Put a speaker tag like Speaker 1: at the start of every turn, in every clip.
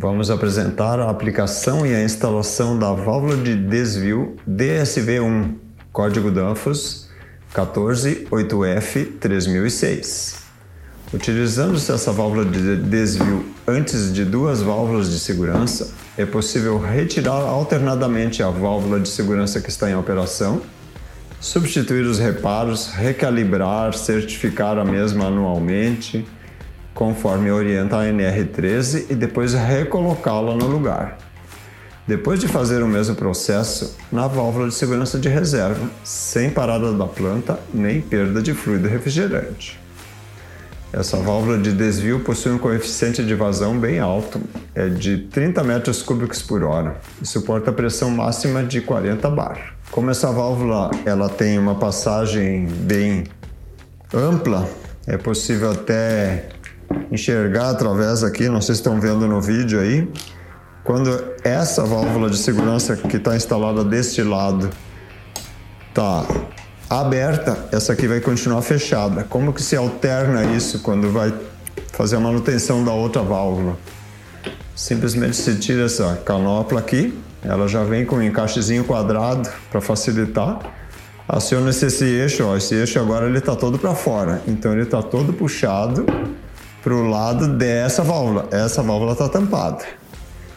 Speaker 1: Vamos apresentar a aplicação e a instalação da válvula de desvio DSV1, código Danfoss 148F3006. Utilizando-se essa válvula de desvio antes de duas válvulas de segurança, é possível retirar alternadamente a válvula de segurança que está em operação, substituir os reparos, recalibrar, certificar a mesma anualmente, conforme orienta a NR13 e depois recolocá-la no lugar. Depois de fazer o mesmo processo na válvula de segurança de reserva, sem parada da planta nem perda de fluido refrigerante. Essa válvula de desvio possui um coeficiente de vazão bem alto, é de 30 metros cúbicos por hora e suporta pressão máxima de 40 bar. Como essa válvula ela tem uma passagem bem ampla, é possível até enxergar através aqui, não sei se estão vendo no vídeo aí, quando essa válvula de segurança que está instalada deste lado está aberta, essa aqui vai continuar fechada. Como que se alterna isso quando vai fazer a manutenção da outra válvula? Simplesmente se tira essa canopla aqui, ela já vem com um encaixezinho quadrado para facilitar. Aciona-se esse eixo, ó, esse eixo agora ele está todo para fora, então ele está todo puxado para o lado dessa válvula. Essa válvula está tampada.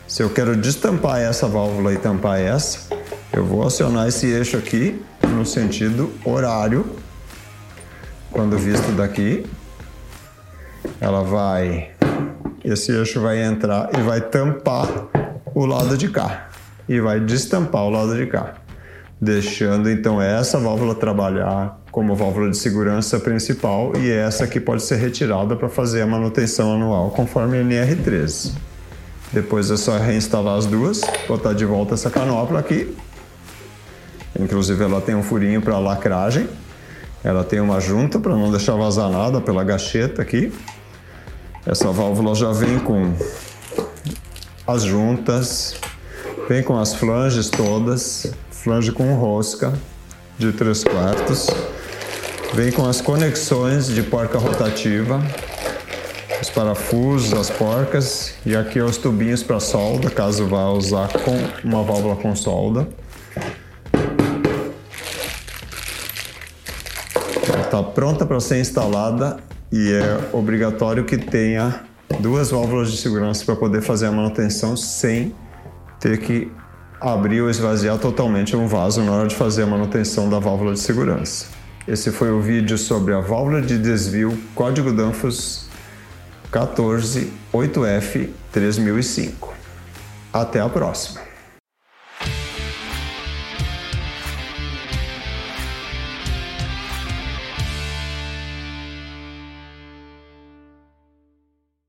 Speaker 1: Se eu quero destampar essa válvula e tampar essa, eu vou acionar esse eixo aqui no sentido horário. Quando visto daqui, ela vai, esse eixo vai entrar e vai tampar o lado de cá e vai destampar o lado de cá, deixando então essa válvula trabalhar como válvula de segurança principal e essa que pode ser retirada para fazer a manutenção anual conforme a NR13. Depois é só reinstalar as duas, botar de volta essa canopla aqui. Inclusive ela tem um furinho para lacragem. Ela tem uma junta para não deixar vazar nada pela gacheta aqui. Essa válvula já vem com as juntas, vem com as flanges todas, flange com rosca de 3 quartos. Vem com as conexões de porca rotativa, os parafusos, as porcas e aqui os tubinhos para solda, caso vá usar com uma válvula com solda. Está pronta para ser instalada e é obrigatório que tenha duas válvulas de segurança para poder fazer a manutenção sem ter que abrir ou esvaziar totalmente um vaso na hora de fazer a manutenção da válvula de segurança. Esse foi o vídeo sobre a válvula de desvio código Danfoss 148F3005. Até a próxima!